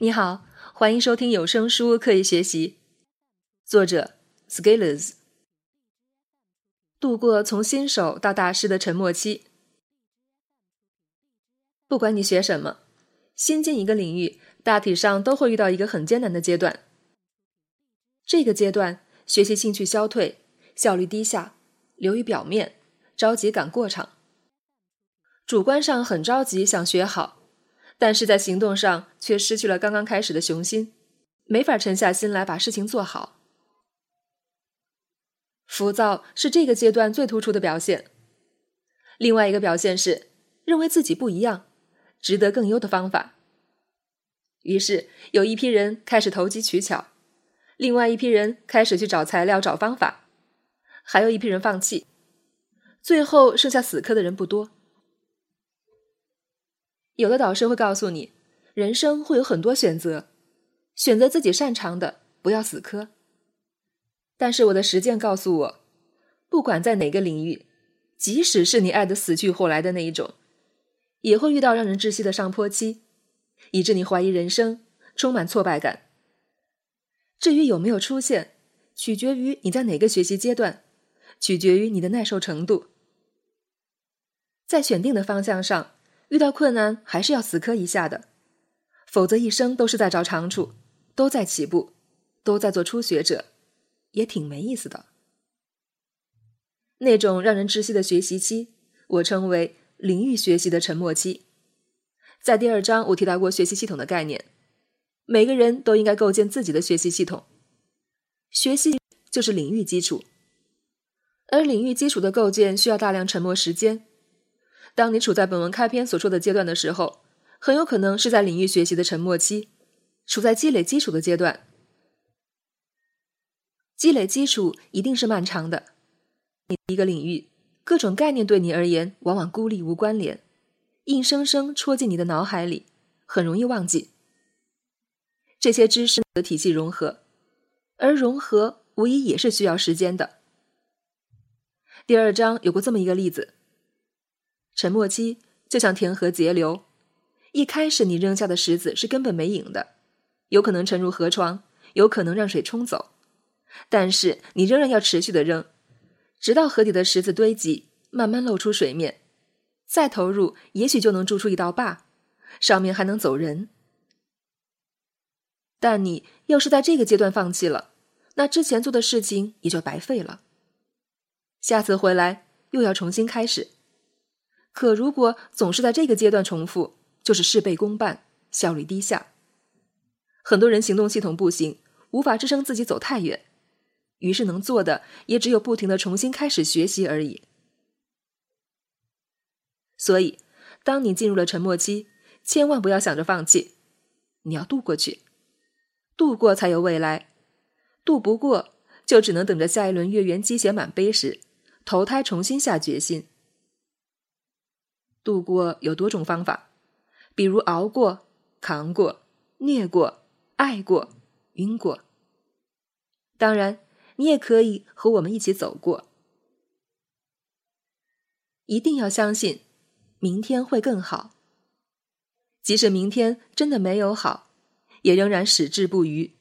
你好，欢迎收听有声书《刻意学习》，作者 Scalers。度过从新手到大师的沉默期。不管你学什么，新进一个领域，大体上都会遇到一个很艰难的阶段。这个阶段，学习兴趣消退，效率低下，流于表面，着急赶过场。主观上很着急，想学好。但是在行动上却失去了刚刚开始的雄心，没法沉下心来把事情做好。浮躁是这个阶段最突出的表现。另外一个表现是认为自己不一样，值得更优的方法。于是有一批人开始投机取巧，另外一批人开始去找材料、找方法，还有一批人放弃，最后剩下死磕的人不多。有的导师会告诉你，人生会有很多选择，选择自己擅长的，不要死磕。但是我的实践告诉我，不管在哪个领域，即使是你爱的死去活来的那一种，也会遇到让人窒息的上坡期，以致你怀疑人生，充满挫败感。至于有没有出现，取决于你在哪个学习阶段，取决于你的耐受程度。在选定的方向上。遇到困难还是要死磕一下的，否则一生都是在找长处，都在起步，都在做初学者，也挺没意思的。那种让人窒息的学习期，我称为领域学习的沉默期。在第二章我提到过学习系统的概念，每个人都应该构建自己的学习系统，学习就是领域基础，而领域基础的构建需要大量沉默时间。当你处在本文开篇所说的阶段的时候，很有可能是在领域学习的沉默期，处在积累基础的阶段。积累基础一定是漫长的。你一个领域，各种概念对你而言往往孤立无关联，硬生生戳进你的脑海里，很容易忘记。这些知识的体系融合，而融合无疑也是需要时间的。第二章有过这么一个例子。沉默期就像填河截流，一开始你扔下的石子是根本没影的，有可能沉入河床，有可能让水冲走，但是你仍然要持续的扔，直到河底的石子堆积，慢慢露出水面，再投入，也许就能筑出一道坝，上面还能走人。但你要是在这个阶段放弃了，那之前做的事情也就白费了，下次回来又要重新开始。可如果总是在这个阶段重复，就是事倍功半，效率低下。很多人行动系统不行，无法支撑自己走太远，于是能做的也只有不停的重新开始学习而已。所以，当你进入了沉默期，千万不要想着放弃，你要渡过去，渡过才有未来，渡不过就只能等着下一轮月圆积血满杯时，投胎重新下决心。度过有多种方法，比如熬过、扛过、虐过、爱过、晕过。当然，你也可以和我们一起走过。一定要相信，明天会更好。即使明天真的没有好，也仍然矢志不渝。